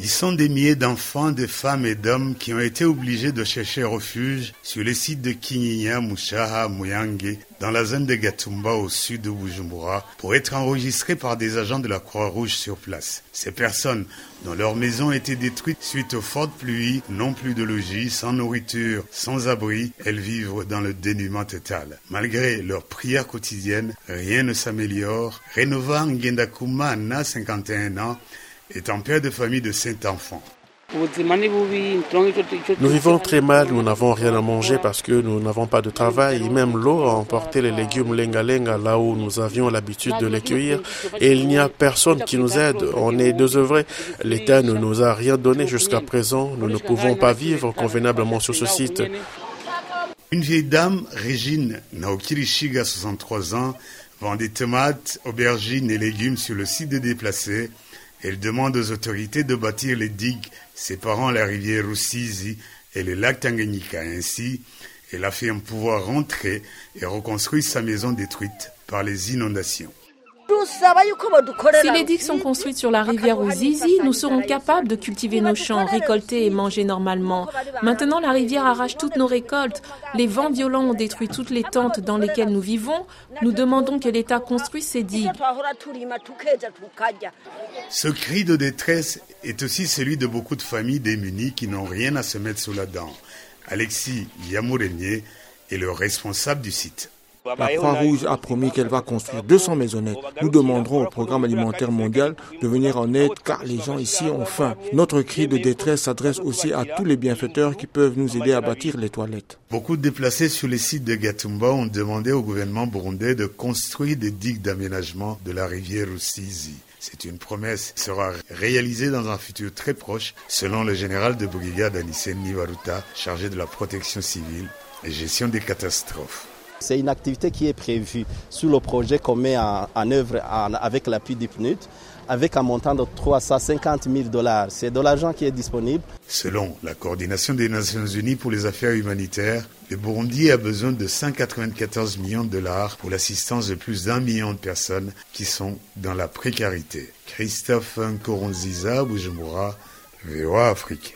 Ils sont des milliers d'enfants, de femmes et d'hommes qui ont été obligés de chercher refuge sur les sites de Kinyinya, Mushaha, Muyange, dans la zone de Gatumba au sud de Bujumbura, pour être enregistrés par des agents de la Croix-Rouge sur place. Ces personnes, dont leurs maisons étaient détruites suite aux fortes pluies, n'ont plus de logis, sans nourriture, sans abri, elles vivent dans le dénuement total. Malgré leurs prières quotidiennes, rien ne s'améliore. Rénova Ngendakuma, na 51 ans, est un père de famille de cinq enfants. Nous vivons très mal, nous n'avons rien à manger parce que nous n'avons pas de travail. Et même l'eau a emporté les légumes lenga-lenga là où nous avions l'habitude de les cueillir. Et il n'y a personne qui nous aide. On est désœuvrés. L'État ne nous a rien donné jusqu'à présent. Nous ne pouvons pas vivre convenablement sur ce site. Une vieille dame, Régine Naokirishiga, 63 ans, vend des tomates, aubergines et légumes sur le site de déplacés. Elle demande aux autorités de bâtir les digues séparant la rivière Rusizi et le lac Tanganyika. Ainsi, elle affirme pouvoir rentrer et reconstruire sa maison détruite par les inondations. Si les digues sont construites sur la rivière Ouzizi, nous serons capables de cultiver nos champs, récolter et manger normalement. Maintenant, la rivière arrache toutes nos récoltes. Les vents violents ont détruit toutes les tentes dans lesquelles nous vivons. Nous demandons que l'État construise ces digues. Ce cri de détresse est aussi celui de beaucoup de familles démunies qui n'ont rien à se mettre sous la dent. Alexis Yamourenier est le responsable du site. La Croix-Rouge a promis qu'elle va construire 200 maisonnettes. Nous demanderons au programme alimentaire mondial de venir en aide car les gens ici ont faim. Notre cri de détresse s'adresse aussi à tous les bienfaiteurs qui peuvent nous aider à bâtir les toilettes. Beaucoup de déplacés sur les sites de Gatumba ont demandé au gouvernement burundais de construire des digues d'aménagement de la rivière Rusizi. C'est une promesse qui sera réalisée dans un futur très proche, selon le général de brigade Anissène Nivaruta, chargé de la protection civile et gestion des catastrophes. C'est une activité qui est prévue sous le projet qu'on met en, œuvre avec l'appui du PNUD, avec un montant de 350 000 dollars. C'est de l'argent qui est disponible. Selon la coordination des Nations Unies pour les affaires humanitaires, le Burundi a besoin de 194 millions de dollars pour l'assistance de plus d'un million de personnes qui sont dans la précarité. Christophe Nkoronziza, Bujumbura, VOA Afrique.